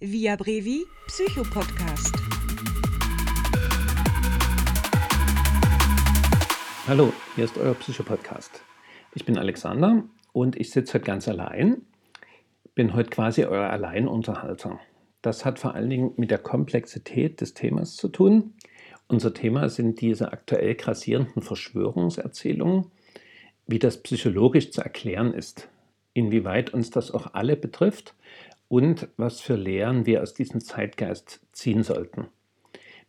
Via Brevi Psychopodcast. Hallo, hier ist euer Psychopodcast. Ich bin Alexander und ich sitze heute ganz allein. Bin heute quasi euer Alleinunterhalter. Das hat vor allen Dingen mit der Komplexität des Themas zu tun. Unser Thema sind diese aktuell grassierenden Verschwörungserzählungen, wie das psychologisch zu erklären ist, inwieweit uns das auch alle betrifft und was für Lehren wir aus diesem Zeitgeist ziehen sollten.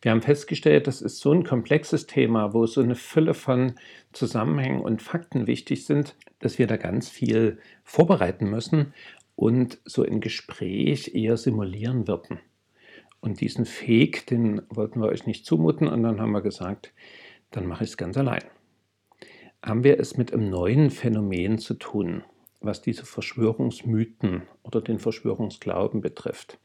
Wir haben festgestellt, das ist so ein komplexes Thema, wo so eine Fülle von Zusammenhängen und Fakten wichtig sind, dass wir da ganz viel vorbereiten müssen und so ein Gespräch eher simulieren würden. Und diesen Fake, den wollten wir euch nicht zumuten und dann haben wir gesagt, dann mache ich es ganz allein. Haben wir es mit einem neuen Phänomen zu tun, was diese Verschwörungsmythen oder den Verschwörungsglauben betrifft.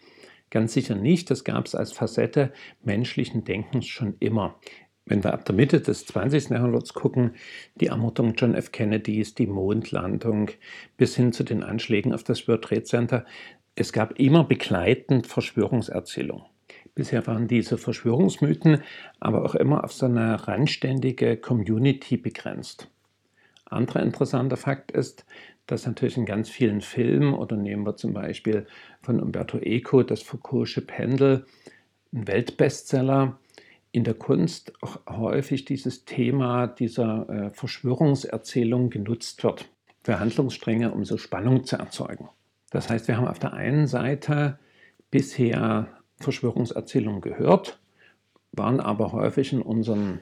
Ganz sicher nicht, das gab es als Facette menschlichen Denkens schon immer. Wenn wir ab der Mitte des 20. Jahrhunderts gucken, die Ermordung John F. Kennedys, die Mondlandung bis hin zu den Anschlägen auf das World Trade Center, es gab immer begleitend Verschwörungserzählungen. Bisher waren diese Verschwörungsmythen aber auch immer auf so eine randständige Community begrenzt. Anderer interessanter Fakt ist, dass natürlich in ganz vielen Filmen, oder nehmen wir zum Beispiel von Umberto Eco das Foucault'sche Pendel, ein Weltbestseller, in der Kunst auch häufig dieses Thema dieser äh, Verschwörungserzählung genutzt wird für Handlungsstränge, um so Spannung zu erzeugen. Das heißt, wir haben auf der einen Seite bisher Verschwörungserzählungen gehört, waren aber häufig in unseren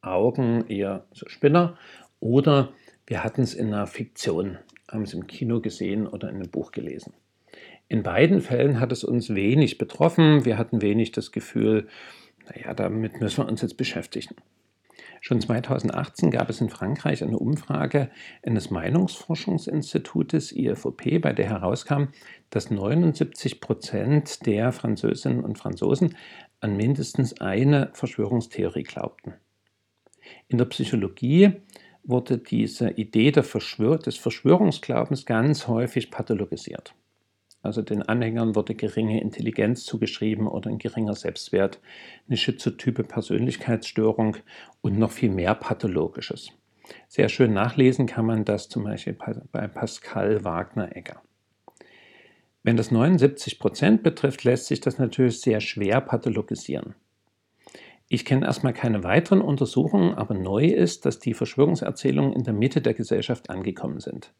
Augen eher so Spinner oder wir hatten es in einer Fiktion, haben es im Kino gesehen oder in einem Buch gelesen. In beiden Fällen hat es uns wenig betroffen. Wir hatten wenig das Gefühl, naja, damit müssen wir uns jetzt beschäftigen. Schon 2018 gab es in Frankreich eine Umfrage eines Meinungsforschungsinstitutes IFOP, bei der herauskam, dass 79 Prozent der Französinnen und Franzosen an mindestens eine Verschwörungstheorie glaubten. In der Psychologie wurde diese Idee Verschwör des Verschwörungsglaubens ganz häufig pathologisiert. Also den Anhängern wurde geringe Intelligenz zugeschrieben oder ein geringer Selbstwert, eine schizotype Persönlichkeitsstörung und noch viel mehr Pathologisches. Sehr schön nachlesen kann man das zum Beispiel bei Pascal Wagner-Egger. Wenn das 79 Prozent betrifft, lässt sich das natürlich sehr schwer pathologisieren. Ich kenne erstmal keine weiteren Untersuchungen, aber neu ist, dass die Verschwörungserzählungen in der Mitte der Gesellschaft angekommen sind.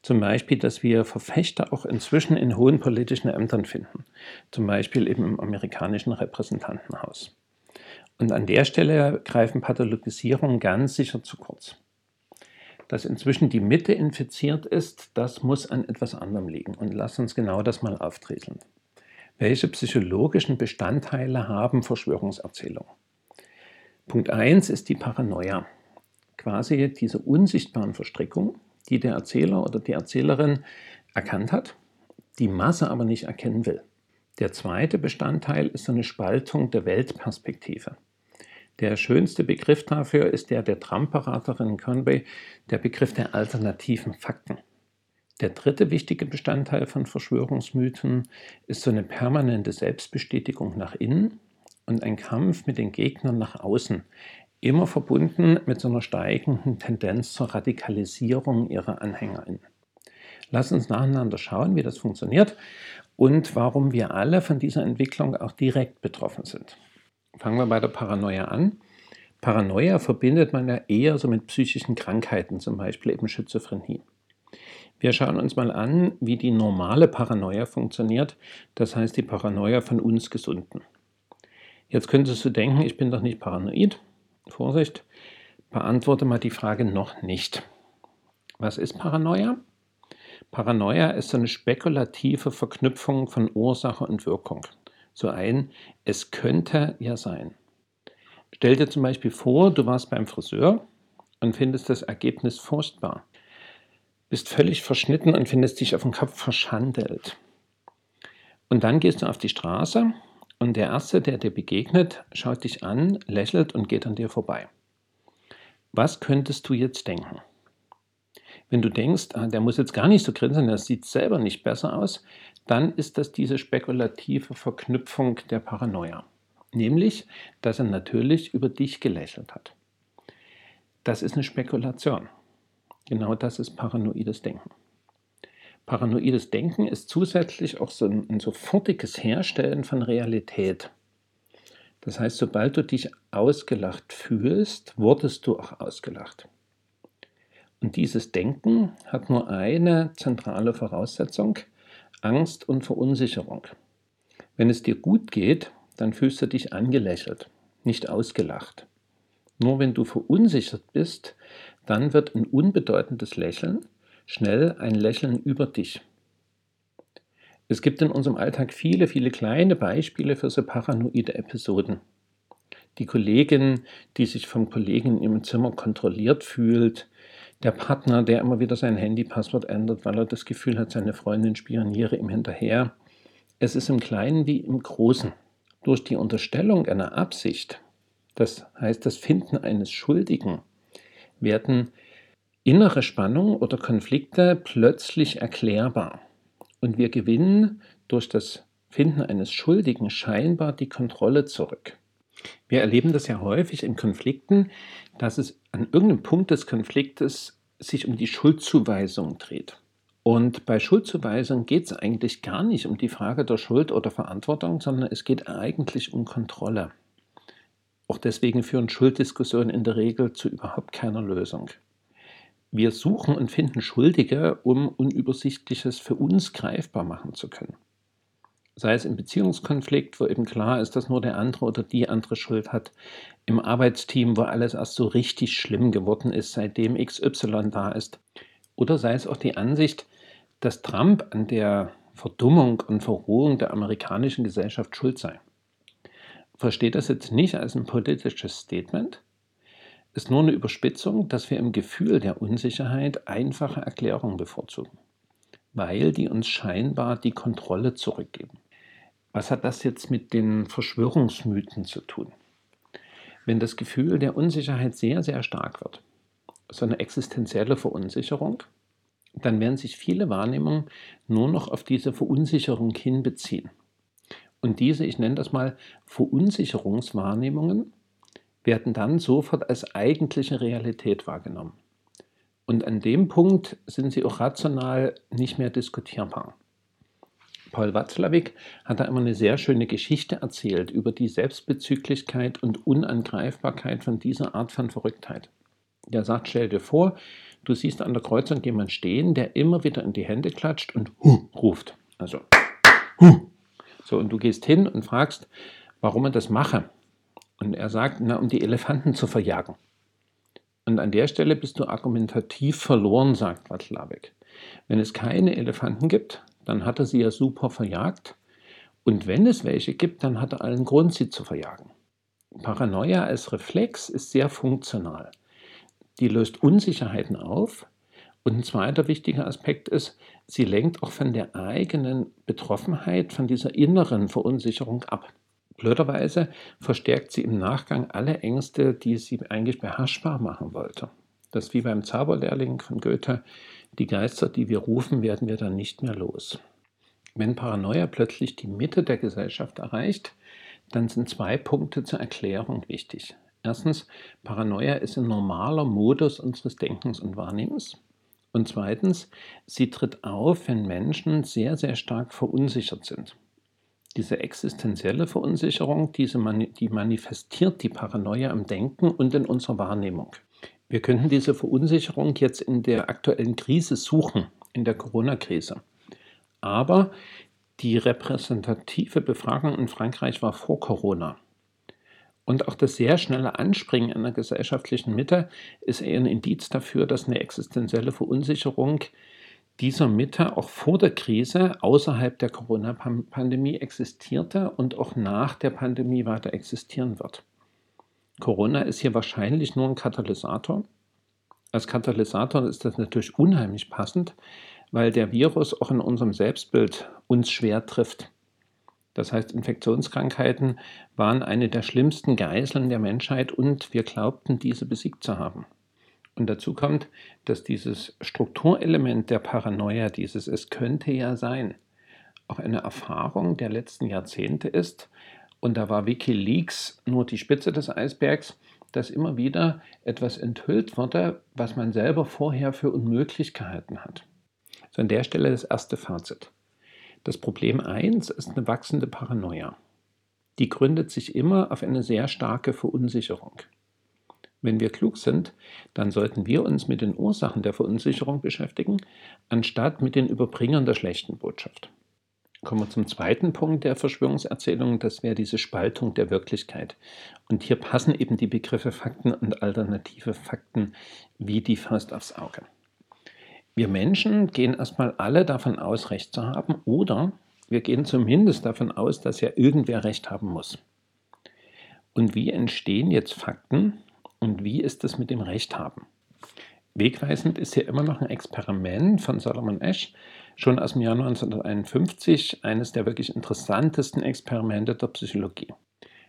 Zum Beispiel, dass wir Verfechter auch inzwischen in hohen politischen Ämtern finden, zum Beispiel eben im amerikanischen Repräsentantenhaus. Und an der Stelle greifen Pathologisierungen ganz sicher zu kurz. Dass inzwischen die Mitte infiziert ist, das muss an etwas anderem liegen. Und lass uns genau das mal aufdrieseln. Welche psychologischen Bestandteile haben Verschwörungserzählungen? Punkt 1 ist die Paranoia. Quasi diese unsichtbaren Verstrickungen, die der Erzähler oder die Erzählerin erkannt hat, die Masse aber nicht erkennen will. Der zweite Bestandteil ist eine Spaltung der Weltperspektive. Der schönste Begriff dafür ist der der Trump-Beraterin Conway, der Begriff der alternativen Fakten. Der dritte wichtige Bestandteil von Verschwörungsmythen ist so eine permanente Selbstbestätigung nach innen und ein Kampf mit den Gegnern nach außen, immer verbunden mit so einer steigenden Tendenz zur Radikalisierung ihrer AnhängerInnen. Lass uns nacheinander schauen, wie das funktioniert und warum wir alle von dieser Entwicklung auch direkt betroffen sind. Fangen wir bei der Paranoia an. Paranoia verbindet man ja eher so mit psychischen Krankheiten, zum Beispiel eben Schizophrenie. Wir schauen uns mal an, wie die normale Paranoia funktioniert, das heißt die Paranoia von uns Gesunden. Jetzt könntest du denken, ich bin doch nicht paranoid. Vorsicht, beantworte mal die Frage noch nicht. Was ist Paranoia? Paranoia ist so eine spekulative Verknüpfung von Ursache und Wirkung. So ein, es könnte ja sein. Stell dir zum Beispiel vor, du warst beim Friseur und findest das Ergebnis furchtbar. Bist völlig verschnitten und findest dich auf dem Kopf verschandelt. Und dann gehst du auf die Straße und der Erste, der dir begegnet, schaut dich an, lächelt und geht an dir vorbei. Was könntest du jetzt denken? Wenn du denkst, ah, der muss jetzt gar nicht so grinsen, der sieht selber nicht besser aus, dann ist das diese spekulative Verknüpfung der Paranoia. Nämlich, dass er natürlich über dich gelächelt hat. Das ist eine Spekulation. Genau das ist paranoides Denken. Paranoides Denken ist zusätzlich auch so ein, ein sofortiges Herstellen von Realität. Das heißt, sobald du dich ausgelacht fühlst, wurdest du auch ausgelacht. Und dieses Denken hat nur eine zentrale Voraussetzung, Angst und Verunsicherung. Wenn es dir gut geht, dann fühlst du dich angelächelt, nicht ausgelacht. Nur wenn du verunsichert bist, dann wird ein unbedeutendes Lächeln schnell ein Lächeln über dich. Es gibt in unserem Alltag viele, viele kleine Beispiele für so paranoide Episoden. Die Kollegin, die sich vom Kollegen im Zimmer kontrolliert fühlt, der Partner, der immer wieder sein Handypasswort ändert, weil er das Gefühl hat, seine Freundin spioniere ihm hinterher. Es ist im Kleinen wie im Großen. Durch die Unterstellung einer Absicht, das heißt das Finden eines Schuldigen, werden innere Spannungen oder Konflikte plötzlich erklärbar. Und wir gewinnen durch das Finden eines Schuldigen scheinbar die Kontrolle zurück. Wir erleben das ja häufig in Konflikten, dass es an irgendeinem Punkt des Konfliktes sich um die Schuldzuweisung dreht. Und bei Schuldzuweisung geht es eigentlich gar nicht um die Frage der Schuld oder Verantwortung, sondern es geht eigentlich um Kontrolle. Auch deswegen führen Schulddiskussionen in der Regel zu überhaupt keiner Lösung. Wir suchen und finden Schuldige, um Unübersichtliches für uns greifbar machen zu können. Sei es im Beziehungskonflikt, wo eben klar ist, dass nur der andere oder die andere Schuld hat. Im Arbeitsteam, wo alles erst so richtig schlimm geworden ist, seitdem XY da ist. Oder sei es auch die Ansicht, dass Trump an der Verdummung und Verrohung der amerikanischen Gesellschaft schuld sei. Versteht das jetzt nicht als ein politisches Statement, ist nur eine Überspitzung, dass wir im Gefühl der Unsicherheit einfache Erklärungen bevorzugen, weil die uns scheinbar die Kontrolle zurückgeben. Was hat das jetzt mit den Verschwörungsmythen zu tun? Wenn das Gefühl der Unsicherheit sehr, sehr stark wird, so eine existenzielle Verunsicherung, dann werden sich viele Wahrnehmungen nur noch auf diese Verunsicherung hinbeziehen. Und diese, ich nenne das mal Verunsicherungswahrnehmungen, werden dann sofort als eigentliche Realität wahrgenommen. Und an dem Punkt sind sie auch rational nicht mehr diskutierbar. Paul Watzlawick hat da immer eine sehr schöne Geschichte erzählt über die Selbstbezüglichkeit und Unangreifbarkeit von dieser Art von Verrücktheit. Der sagt, stell dir vor, du siehst an der Kreuzung jemanden stehen, der immer wieder in die Hände klatscht und Hu ruft. Also Hu. So, und du gehst hin und fragst, warum er das mache. Und er sagt, na, um die Elefanten zu verjagen. Und an der Stelle bist du argumentativ verloren, sagt Watzlawick. Wenn es keine Elefanten gibt, dann hat er sie ja super verjagt. Und wenn es welche gibt, dann hat er allen Grund, sie zu verjagen. Paranoia als Reflex ist sehr funktional. Die löst Unsicherheiten auf. Und ein zweiter wichtiger Aspekt ist, sie lenkt auch von der eigenen Betroffenheit, von dieser inneren Verunsicherung ab. Blöderweise verstärkt sie im Nachgang alle Ängste, die sie eigentlich beherrschbar machen wollte. Das ist wie beim Zauberlehrling von Goethe, die Geister, die wir rufen, werden wir dann nicht mehr los. Wenn Paranoia plötzlich die Mitte der Gesellschaft erreicht, dann sind zwei Punkte zur Erklärung wichtig. Erstens, Paranoia ist ein normaler Modus unseres Denkens und Wahrnehmens. Und zweitens, sie tritt auf, wenn Menschen sehr, sehr stark verunsichert sind. Diese existenzielle Verunsicherung, diese mani die manifestiert die Paranoia im Denken und in unserer Wahrnehmung. Wir könnten diese Verunsicherung jetzt in der aktuellen Krise suchen, in der Corona-Krise. Aber die repräsentative Befragung in Frankreich war vor Corona. Und auch das sehr schnelle Anspringen in der gesellschaftlichen Mitte ist eher ein Indiz dafür, dass eine existenzielle Verunsicherung dieser Mitte auch vor der Krise außerhalb der Corona-Pandemie existierte und auch nach der Pandemie weiter existieren wird. Corona ist hier wahrscheinlich nur ein Katalysator. Als Katalysator ist das natürlich unheimlich passend, weil der Virus auch in unserem Selbstbild uns schwer trifft. Das heißt, Infektionskrankheiten waren eine der schlimmsten Geiseln der Menschheit und wir glaubten, diese besiegt zu haben. Und dazu kommt, dass dieses Strukturelement der Paranoia, dieses Es könnte ja sein, auch eine Erfahrung der letzten Jahrzehnte ist, und da war Wikileaks nur die Spitze des Eisbergs, dass immer wieder etwas enthüllt wurde, was man selber vorher für unmöglich gehalten hat. So an der Stelle das erste Fazit. Das Problem 1 ist eine wachsende Paranoia. Die gründet sich immer auf eine sehr starke Verunsicherung. Wenn wir klug sind, dann sollten wir uns mit den Ursachen der Verunsicherung beschäftigen, anstatt mit den Überbringern der schlechten Botschaft. Kommen wir zum zweiten Punkt der Verschwörungserzählung, das wäre diese Spaltung der Wirklichkeit. Und hier passen eben die Begriffe Fakten und alternative Fakten wie die Faust aufs Auge. Wir Menschen gehen erstmal alle davon aus, Recht zu haben, oder wir gehen zumindest davon aus, dass ja irgendwer Recht haben muss. Und wie entstehen jetzt Fakten und wie ist es mit dem Recht haben? Wegweisend ist hier immer noch ein Experiment von Solomon Ash, schon aus dem Jahr 1951, eines der wirklich interessantesten Experimente der Psychologie.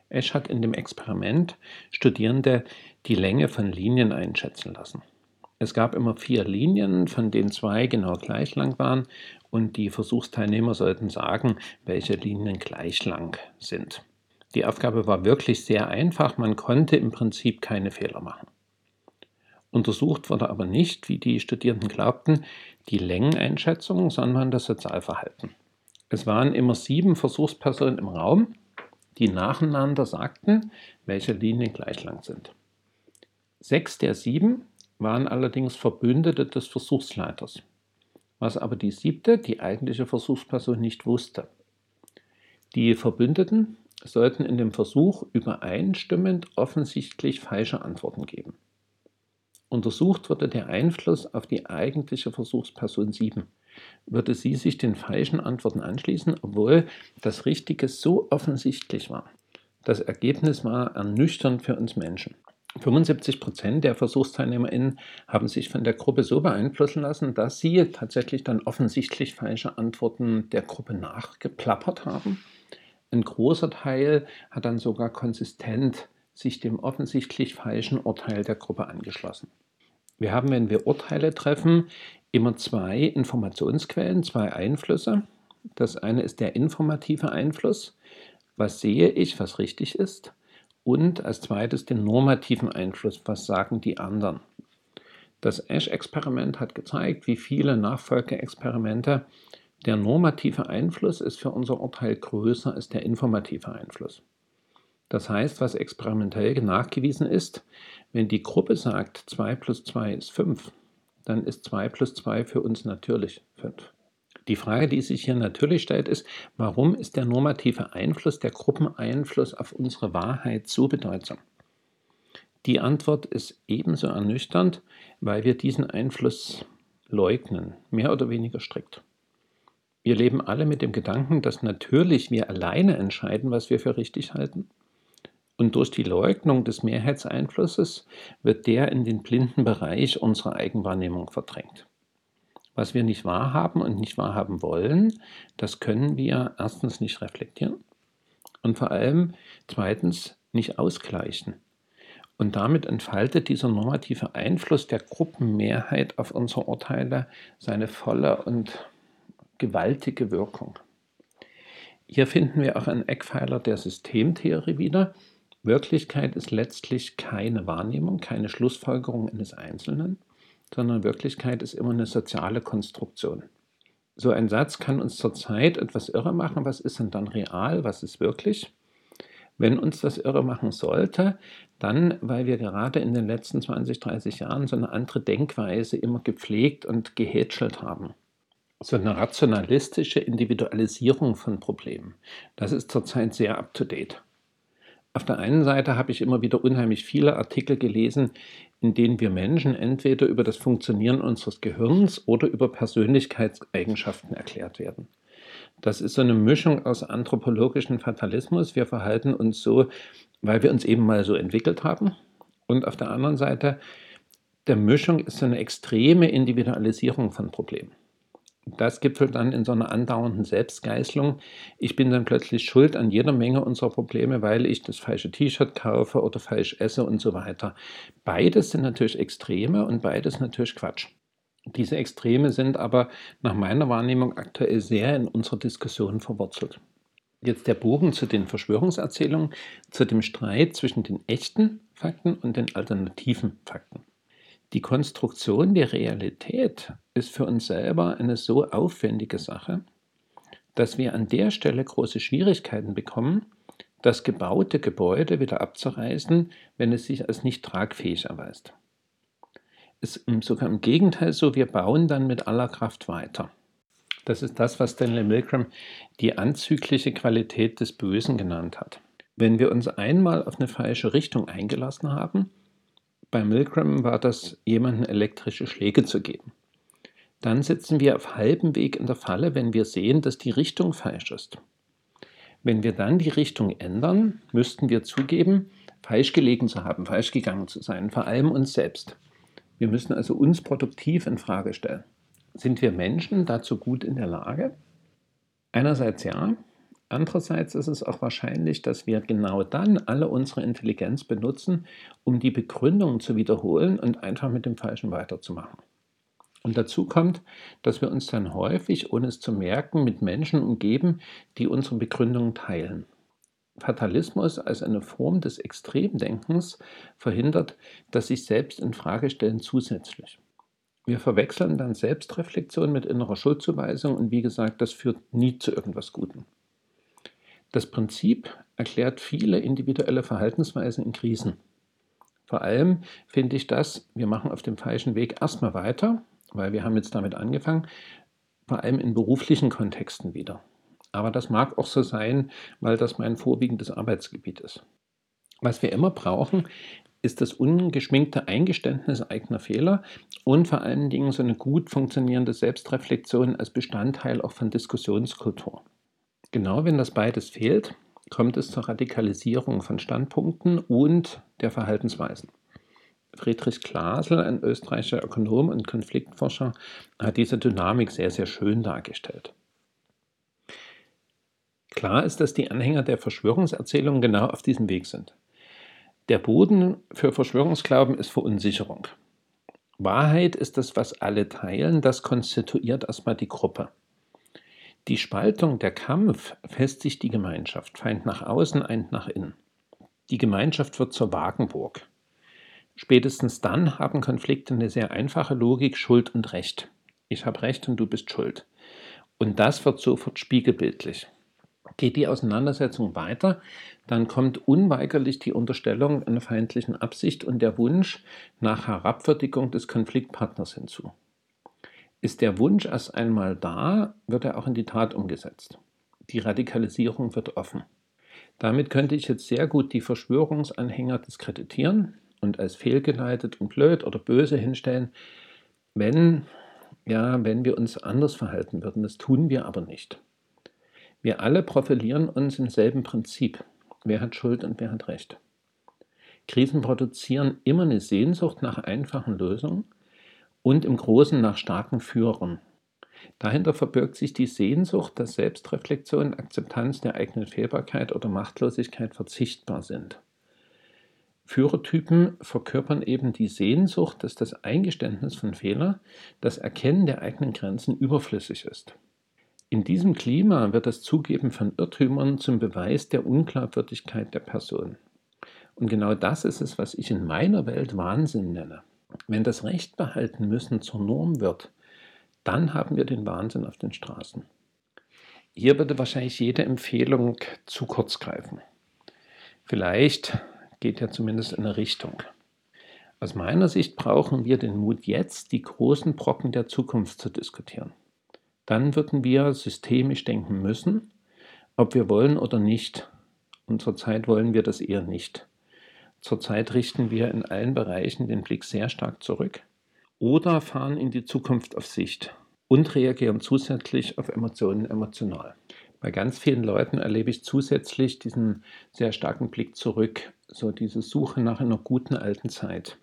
Esch hat in dem Experiment Studierende die Länge von Linien einschätzen lassen. Es gab immer vier Linien, von denen zwei genau gleich lang waren und die Versuchsteilnehmer sollten sagen, welche Linien gleich lang sind. Die Aufgabe war wirklich sehr einfach, man konnte im Prinzip keine Fehler machen. Untersucht wurde aber nicht, wie die Studierenden glaubten, die Längeneinschätzung, sondern das Sozialverhalten. Es waren immer sieben Versuchspersonen im Raum, die nacheinander sagten, welche Linien gleich lang sind. Sechs der sieben waren allerdings Verbündete des Versuchsleiters, was aber die siebte, die eigentliche Versuchsperson, nicht wusste. Die Verbündeten sollten in dem Versuch übereinstimmend offensichtlich falsche Antworten geben. Untersucht wurde der Einfluss auf die eigentliche Versuchsperson 7. Würde sie sich den falschen Antworten anschließen, obwohl das Richtige so offensichtlich war? Das Ergebnis war ernüchternd für uns Menschen. 75 Prozent der VersuchsteilnehmerInnen haben sich von der Gruppe so beeinflussen lassen, dass sie tatsächlich dann offensichtlich falsche Antworten der Gruppe nachgeplappert haben. Ein großer Teil hat dann sogar konsistent sich dem offensichtlich falschen Urteil der Gruppe angeschlossen. Wir haben, wenn wir Urteile treffen, immer zwei Informationsquellen, zwei Einflüsse. Das eine ist der informative Einfluss. Was sehe ich, was richtig ist? Und als zweites den normativen Einfluss. Was sagen die anderen? Das Ash-Experiment hat gezeigt, wie viele Nachfolgeexperimente der normative Einfluss ist für unser Urteil größer als der informative Einfluss. Das heißt, was experimentell nachgewiesen ist, wenn die Gruppe sagt, 2 plus 2 ist 5, dann ist 2 plus 2 für uns natürlich 5. Die Frage, die sich hier natürlich stellt, ist, warum ist der normative Einfluss, der Gruppeneinfluss auf unsere Wahrheit so bedeutsam? Die Antwort ist ebenso ernüchternd, weil wir diesen Einfluss leugnen, mehr oder weniger strikt. Wir leben alle mit dem Gedanken, dass natürlich wir alleine entscheiden, was wir für richtig halten und durch die Leugnung des Mehrheitseinflusses wird der in den blinden Bereich unserer Eigenwahrnehmung verdrängt. Was wir nicht wahrhaben und nicht wahrhaben wollen, das können wir erstens nicht reflektieren und vor allem zweitens nicht ausgleichen. Und damit entfaltet dieser normative Einfluss der Gruppenmehrheit auf unsere Urteile seine volle und gewaltige Wirkung. Hier finden wir auch einen Eckpfeiler der Systemtheorie wieder, Wirklichkeit ist letztlich keine Wahrnehmung, keine Schlussfolgerung eines Einzelnen, sondern Wirklichkeit ist immer eine soziale Konstruktion. So ein Satz kann uns zurzeit etwas irre machen. Was ist denn dann real? Was ist wirklich? Wenn uns das irre machen sollte, dann, weil wir gerade in den letzten 20, 30 Jahren so eine andere Denkweise immer gepflegt und gehätschelt haben. So eine rationalistische Individualisierung von Problemen. Das ist zurzeit sehr up-to-date. Auf der einen Seite habe ich immer wieder unheimlich viele Artikel gelesen, in denen wir Menschen entweder über das Funktionieren unseres Gehirns oder über Persönlichkeitseigenschaften erklärt werden. Das ist so eine Mischung aus anthropologischem Fatalismus. Wir verhalten uns so, weil wir uns eben mal so entwickelt haben. Und auf der anderen Seite, der Mischung ist so eine extreme Individualisierung von Problemen das gipfelt dann in so einer andauernden Selbstgeißelung. Ich bin dann plötzlich schuld an jeder Menge unserer Probleme, weil ich das falsche T-Shirt kaufe oder falsch esse und so weiter. Beides sind natürlich Extreme und beides natürlich Quatsch. Diese Extreme sind aber nach meiner Wahrnehmung aktuell sehr in unserer Diskussion verwurzelt. Jetzt der Bogen zu den Verschwörungserzählungen, zu dem Streit zwischen den echten Fakten und den alternativen Fakten. Die Konstruktion der Realität ist für uns selber eine so aufwendige Sache, dass wir an der Stelle große Schwierigkeiten bekommen, das gebaute Gebäude wieder abzureißen, wenn es sich als nicht tragfähig erweist. Es ist sogar im Gegenteil so, wir bauen dann mit aller Kraft weiter. Das ist das, was Stanley Milgram die anzügliche Qualität des Bösen genannt hat. Wenn wir uns einmal auf eine falsche Richtung eingelassen haben, bei Milgram war das, jemanden elektrische Schläge zu geben. Dann sitzen wir auf halbem Weg in der Falle, wenn wir sehen, dass die Richtung falsch ist. Wenn wir dann die Richtung ändern, müssten wir zugeben, falsch gelegen zu haben, falsch gegangen zu sein, vor allem uns selbst. Wir müssen also uns produktiv in Frage stellen. Sind wir Menschen dazu gut in der Lage? Einerseits ja, andererseits ist es auch wahrscheinlich, dass wir genau dann alle unsere Intelligenz benutzen, um die Begründung zu wiederholen und einfach mit dem Falschen weiterzumachen. Und dazu kommt, dass wir uns dann häufig, ohne es zu merken, mit Menschen umgeben, die unsere Begründungen teilen. Fatalismus als eine Form des Extremdenkens verhindert das sich selbst in Frage stellen zusätzlich. Wir verwechseln dann Selbstreflexion mit innerer Schuldzuweisung und wie gesagt, das führt nie zu irgendwas Gutem. Das Prinzip erklärt viele individuelle Verhaltensweisen in Krisen. Vor allem finde ich das, wir machen auf dem falschen Weg erstmal weiter, weil wir haben jetzt damit angefangen, vor allem in beruflichen Kontexten wieder. Aber das mag auch so sein, weil das mein vorwiegendes Arbeitsgebiet ist. Was wir immer brauchen, ist das ungeschminkte Eingeständnis eigener Fehler und vor allen Dingen so eine gut funktionierende Selbstreflexion als Bestandteil auch von Diskussionskultur. Genau wenn das beides fehlt, kommt es zur Radikalisierung von Standpunkten und der Verhaltensweisen. Friedrich Glasel, ein österreichischer Ökonom und Konfliktforscher, hat diese Dynamik sehr, sehr schön dargestellt. Klar ist, dass die Anhänger der Verschwörungserzählungen genau auf diesem Weg sind. Der Boden für Verschwörungsglauben ist Verunsicherung. Wahrheit ist das, was alle teilen, das konstituiert erstmal die Gruppe. Die Spaltung, der Kampf festigt die Gemeinschaft, Feind nach außen, Eind nach innen. Die Gemeinschaft wird zur Wagenburg. Spätestens dann haben Konflikte eine sehr einfache Logik Schuld und Recht. Ich habe Recht und du bist schuld. Und das wird sofort spiegelbildlich. Geht die Auseinandersetzung weiter, dann kommt unweigerlich die Unterstellung einer feindlichen Absicht und der Wunsch nach Herabwürdigung des Konfliktpartners hinzu. Ist der Wunsch erst einmal da, wird er auch in die Tat umgesetzt. Die Radikalisierung wird offen. Damit könnte ich jetzt sehr gut die Verschwörungsanhänger diskreditieren und als fehlgeleitet und blöd oder böse hinstellen, wenn, ja, wenn wir uns anders verhalten würden. Das tun wir aber nicht. Wir alle profilieren uns im selben Prinzip. Wer hat Schuld und wer hat Recht? Krisen produzieren immer eine Sehnsucht nach einfachen Lösungen und im Großen nach starken Führern. Dahinter verbirgt sich die Sehnsucht, dass Selbstreflexion, Akzeptanz der eigenen Fehlbarkeit oder Machtlosigkeit verzichtbar sind. Führertypen verkörpern eben die Sehnsucht, dass das Eingeständnis von Fehler, das Erkennen der eigenen Grenzen überflüssig ist. In diesem Klima wird das Zugeben von Irrtümern zum Beweis der Unglaubwürdigkeit der Person. Und genau das ist es, was ich in meiner Welt Wahnsinn nenne. Wenn das Recht behalten müssen zur Norm wird, dann haben wir den Wahnsinn auf den Straßen. Hier würde wahrscheinlich jede Empfehlung zu kurz greifen. Vielleicht geht ja zumindest in eine Richtung. Aus meiner Sicht brauchen wir den Mut, jetzt die großen Brocken der Zukunft zu diskutieren dann würden wir systemisch denken müssen, ob wir wollen oder nicht. Und zurzeit wollen wir das eher nicht. Zurzeit richten wir in allen Bereichen den Blick sehr stark zurück oder fahren in die Zukunft auf Sicht und reagieren zusätzlich auf Emotionen emotional. Bei ganz vielen Leuten erlebe ich zusätzlich diesen sehr starken Blick zurück, so diese Suche nach einer guten alten Zeit.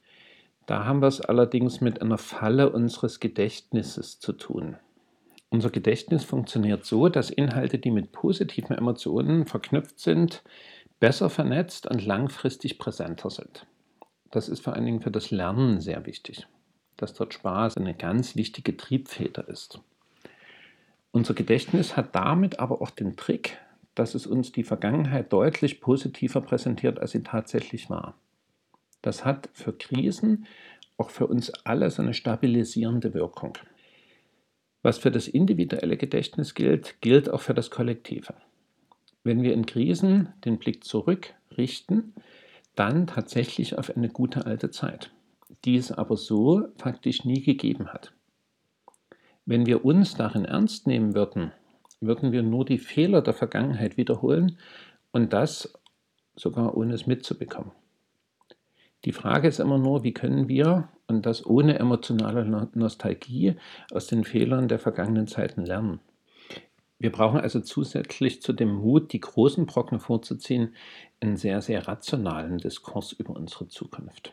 Da haben wir es allerdings mit einer Falle unseres Gedächtnisses zu tun. Unser Gedächtnis funktioniert so, dass Inhalte, die mit positiven Emotionen verknüpft sind, besser vernetzt und langfristig präsenter sind. Das ist vor allen Dingen für das Lernen sehr wichtig. dass dort Spaß eine ganz wichtige Triebfeder ist. Unser Gedächtnis hat damit aber auch den Trick, dass es uns die Vergangenheit deutlich positiver präsentiert, als sie tatsächlich war. Das hat für Krisen auch für uns alle so eine stabilisierende Wirkung. Was für das individuelle Gedächtnis gilt, gilt auch für das Kollektive. Wenn wir in Krisen den Blick zurückrichten, dann tatsächlich auf eine gute alte Zeit, die es aber so faktisch nie gegeben hat. Wenn wir uns darin ernst nehmen würden, würden wir nur die Fehler der Vergangenheit wiederholen und das sogar ohne es mitzubekommen. Die Frage ist immer nur, wie können wir, und das ohne emotionale Nostalgie, aus den Fehlern der vergangenen Zeiten lernen. Wir brauchen also zusätzlich zu dem Mut, die großen Brocken vorzuziehen, einen sehr, sehr rationalen Diskurs über unsere Zukunft.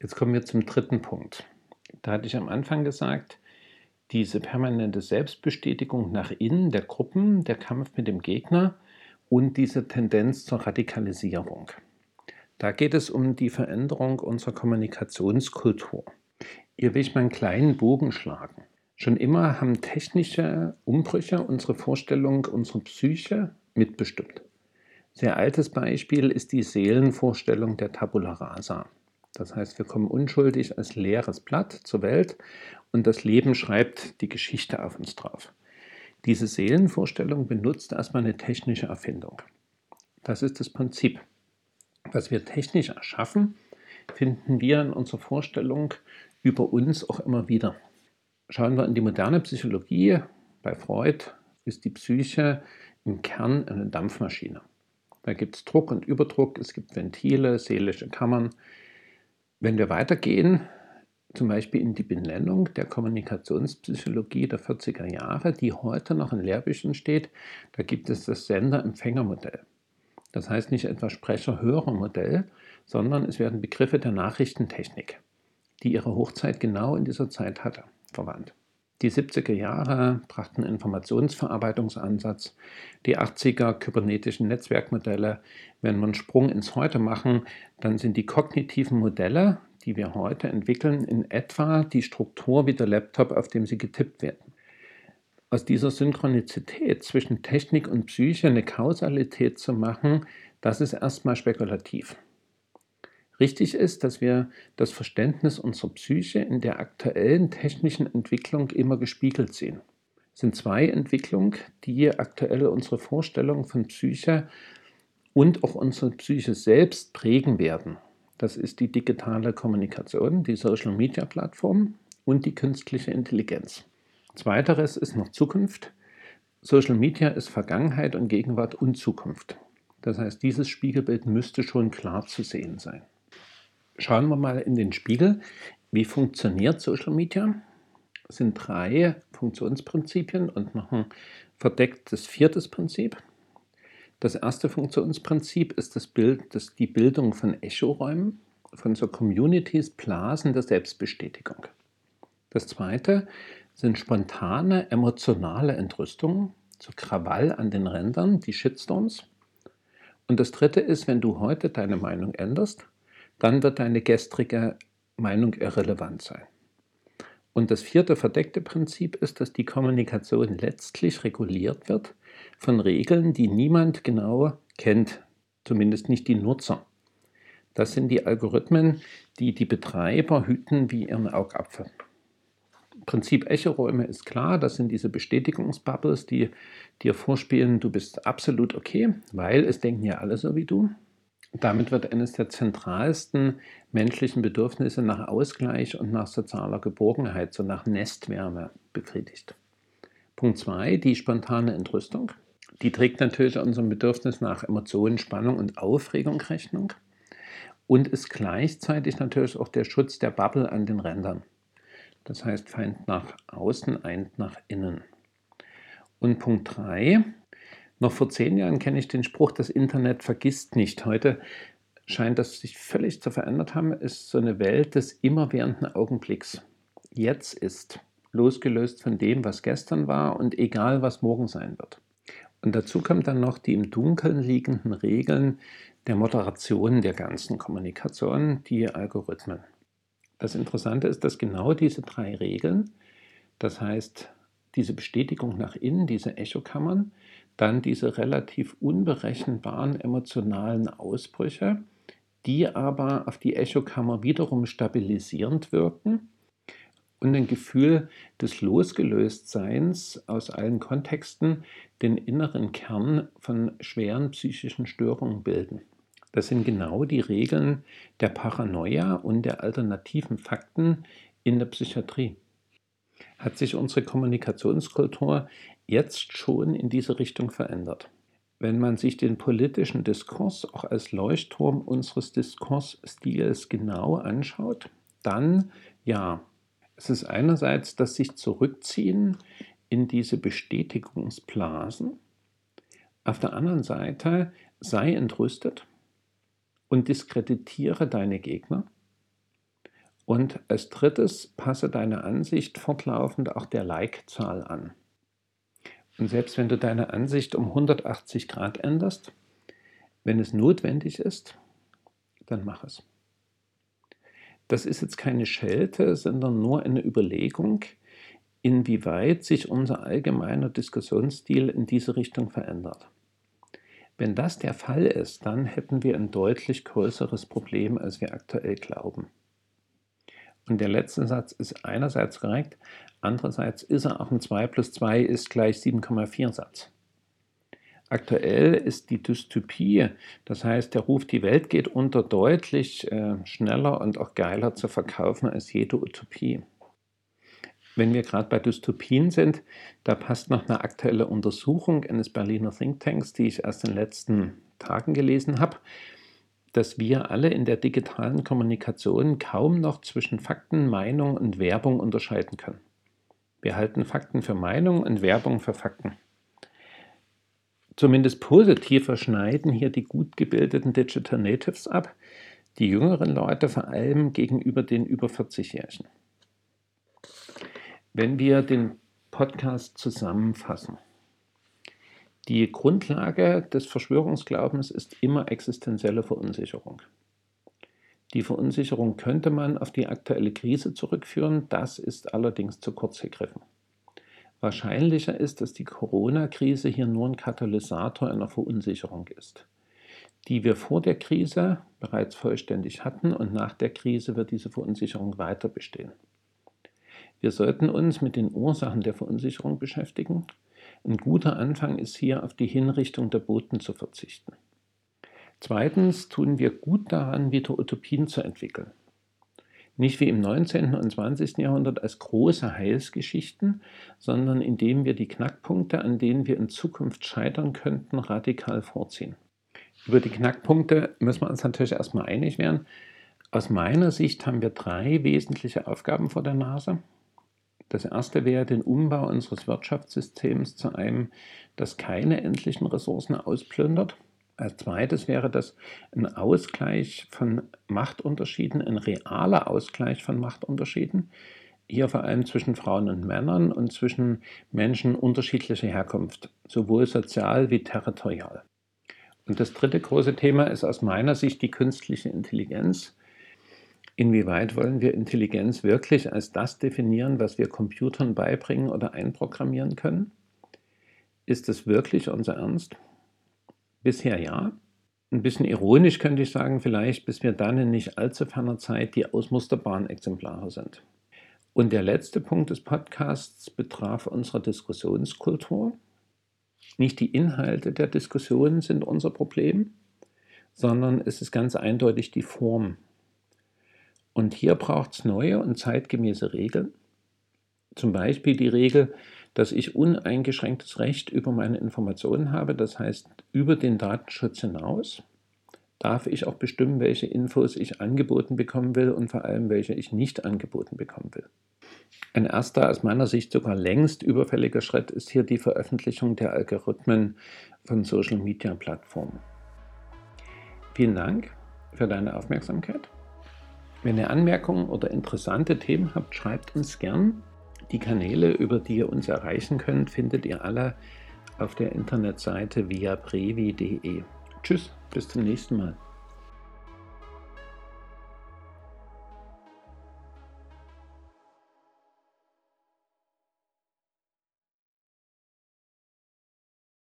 Jetzt kommen wir zum dritten Punkt. Da hatte ich am Anfang gesagt, diese permanente Selbstbestätigung nach innen der Gruppen, der Kampf mit dem Gegner und diese Tendenz zur Radikalisierung. Da geht es um die Veränderung unserer Kommunikationskultur. Hier will ich mal einen kleinen Bogen schlagen. Schon immer haben technische Umbrüche unsere Vorstellung, unsere Psyche mitbestimmt. Sehr altes Beispiel ist die Seelenvorstellung der Tabula rasa. Das heißt, wir kommen unschuldig als leeres Blatt zur Welt und das Leben schreibt die Geschichte auf uns drauf. Diese Seelenvorstellung benutzt erstmal eine technische Erfindung. Das ist das Prinzip. Was wir technisch erschaffen, finden wir in unserer Vorstellung über uns auch immer wieder. Schauen wir in die moderne Psychologie. Bei Freud ist die Psyche im Kern eine Dampfmaschine. Da gibt es Druck und Überdruck, es gibt Ventile, seelische Kammern. Wenn wir weitergehen, zum Beispiel in die Benennung der Kommunikationspsychologie der 40er Jahre, die heute noch in Lehrbüchern steht, da gibt es das Sender-Empfänger-Modell. Das heißt nicht etwa Sprecher-Hörer-Modell, sondern es werden Begriffe der Nachrichtentechnik, die ihre Hochzeit genau in dieser Zeit hatte verwandt. Die 70er Jahre brachten Informationsverarbeitungsansatz, die 80er kybernetischen Netzwerkmodelle. Wenn wir einen Sprung ins Heute machen, dann sind die kognitiven Modelle, die wir heute entwickeln, in etwa die Struktur wie der Laptop, auf dem sie getippt werden. Aus dieser Synchronizität zwischen Technik und Psyche eine Kausalität zu machen, das ist erstmal spekulativ. Richtig ist, dass wir das Verständnis unserer Psyche in der aktuellen technischen Entwicklung immer gespiegelt sehen. Es sind zwei Entwicklungen, die aktuell unsere Vorstellung von Psyche und auch unsere Psyche selbst prägen werden. Das ist die digitale Kommunikation, die Social Media Plattform und die künstliche Intelligenz. Zweiteres ist noch Zukunft. Social Media ist Vergangenheit und Gegenwart und Zukunft. Das heißt, dieses Spiegelbild müsste schon klar zu sehen sein. Schauen wir mal in den Spiegel. Wie funktioniert Social Media? Es sind drei Funktionsprinzipien und noch ein verdecktes viertes Prinzip. Das erste Funktionsprinzip ist das Bild, das die Bildung von Echoräumen, von so Communities, Blasen der Selbstbestätigung. Das zweite sind spontane emotionale Entrüstungen, so Krawall an den Rändern, die Shitstorms. Und das dritte ist, wenn du heute deine Meinung änderst, dann wird deine gestrige Meinung irrelevant sein. Und das vierte verdeckte Prinzip ist, dass die Kommunikation letztlich reguliert wird von Regeln, die niemand genau kennt, zumindest nicht die Nutzer. Das sind die Algorithmen, die die Betreiber hüten wie ihren Augapfel. Prinzip Echoräume ist klar, das sind diese Bestätigungsbubbles, die dir vorspielen, du bist absolut okay, weil es denken ja alle so wie du. Damit wird eines der zentralsten menschlichen Bedürfnisse nach Ausgleich und nach sozialer Geborgenheit, so nach Nestwärme befriedigt. Punkt 2, die spontane Entrüstung. Die trägt natürlich unserem Bedürfnis nach Emotionen, Spannung und Aufregung Rechnung und ist gleichzeitig natürlich auch der Schutz der Bubble an den Rändern. Das heißt Feind nach außen, Eind nach innen. Und Punkt 3, noch vor zehn Jahren kenne ich den Spruch, das Internet vergisst nicht. Heute scheint das sich völlig zu verändert haben, ist so eine Welt des immerwährenden Augenblicks. Jetzt ist, losgelöst von dem, was gestern war und egal, was morgen sein wird. Und dazu kommt dann noch die im Dunkeln liegenden Regeln der Moderation der ganzen Kommunikation, die Algorithmen. Das Interessante ist, dass genau diese drei Regeln, das heißt diese Bestätigung nach innen, diese Echokammern, dann diese relativ unberechenbaren emotionalen Ausbrüche, die aber auf die Echokammer wiederum stabilisierend wirken und ein Gefühl des Losgelöstseins aus allen Kontexten den inneren Kern von schweren psychischen Störungen bilden. Das sind genau die Regeln der Paranoia und der alternativen Fakten in der Psychiatrie. Hat sich unsere Kommunikationskultur jetzt schon in diese Richtung verändert? Wenn man sich den politischen Diskurs auch als Leuchtturm unseres Diskursstils genau anschaut, dann ja, es ist einerseits das sich zurückziehen in diese Bestätigungsblasen, auf der anderen Seite sei entrüstet, und diskreditiere deine Gegner. Und als drittes, passe deine Ansicht fortlaufend auch der Like-Zahl an. Und selbst wenn du deine Ansicht um 180 Grad änderst, wenn es notwendig ist, dann mach es. Das ist jetzt keine Schelte, sondern nur eine Überlegung, inwieweit sich unser allgemeiner Diskussionsstil in diese Richtung verändert. Wenn das der Fall ist, dann hätten wir ein deutlich größeres Problem, als wir aktuell glauben. Und der letzte Satz ist einerseits korrekt, andererseits ist er auch ein 2 plus 2 ist gleich 7,4 Satz. Aktuell ist die Dystopie, das heißt, der Ruf, die Welt geht unter, deutlich äh, schneller und auch geiler zu verkaufen als jede Utopie. Wenn wir gerade bei Dystopien sind, da passt noch eine aktuelle Untersuchung eines Berliner Thinktanks, die ich erst in den letzten Tagen gelesen habe, dass wir alle in der digitalen Kommunikation kaum noch zwischen Fakten, Meinung und Werbung unterscheiden können. Wir halten Fakten für Meinung und Werbung für Fakten. Zumindest positiver schneiden hier die gut gebildeten Digital Natives ab, die jüngeren Leute vor allem gegenüber den über 40-Jährigen. Wenn wir den Podcast zusammenfassen, die Grundlage des Verschwörungsglaubens ist immer existenzielle Verunsicherung. Die Verunsicherung könnte man auf die aktuelle Krise zurückführen, das ist allerdings zu kurz gegriffen. Wahrscheinlicher ist, dass die Corona-Krise hier nur ein Katalysator einer Verunsicherung ist, die wir vor der Krise bereits vollständig hatten und nach der Krise wird diese Verunsicherung weiter bestehen. Wir sollten uns mit den Ursachen der Verunsicherung beschäftigen. Ein guter Anfang ist hier, auf die Hinrichtung der Boten zu verzichten. Zweitens tun wir gut daran, wieder Utopien zu entwickeln. Nicht wie im 19. und 20. Jahrhundert als große Heilsgeschichten, sondern indem wir die Knackpunkte, an denen wir in Zukunft scheitern könnten, radikal vorziehen. Über die Knackpunkte müssen wir uns natürlich erstmal einig werden. Aus meiner Sicht haben wir drei wesentliche Aufgaben vor der Nase. Das erste wäre den Umbau unseres Wirtschaftssystems zu einem, das keine endlichen Ressourcen ausplündert. Als zweites wäre das ein Ausgleich von Machtunterschieden, ein realer Ausgleich von Machtunterschieden. Hier vor allem zwischen Frauen und Männern und zwischen Menschen unterschiedlicher Herkunft, sowohl sozial wie territorial. Und das dritte große Thema ist aus meiner Sicht die künstliche Intelligenz. Inwieweit wollen wir Intelligenz wirklich als das definieren, was wir Computern beibringen oder einprogrammieren können? Ist es wirklich unser Ernst? Bisher ja. Ein bisschen ironisch könnte ich sagen, vielleicht, bis wir dann in nicht allzu ferner Zeit die ausmusterbaren Exemplare sind. Und der letzte Punkt des Podcasts betraf unsere Diskussionskultur. Nicht die Inhalte der Diskussionen sind unser Problem, sondern es ist ganz eindeutig die Form, und hier braucht es neue und zeitgemäße Regeln. Zum Beispiel die Regel, dass ich uneingeschränktes Recht über meine Informationen habe, das heißt über den Datenschutz hinaus darf ich auch bestimmen, welche Infos ich angeboten bekommen will und vor allem welche ich nicht angeboten bekommen will. Ein erster, aus meiner Sicht sogar längst überfälliger Schritt ist hier die Veröffentlichung der Algorithmen von Social-Media-Plattformen. Vielen Dank für deine Aufmerksamkeit. Wenn ihr Anmerkungen oder interessante Themen habt, schreibt uns gern. Die Kanäle, über die ihr uns erreichen könnt, findet ihr alle auf der Internetseite via brevi.de. Tschüss, bis zum nächsten Mal.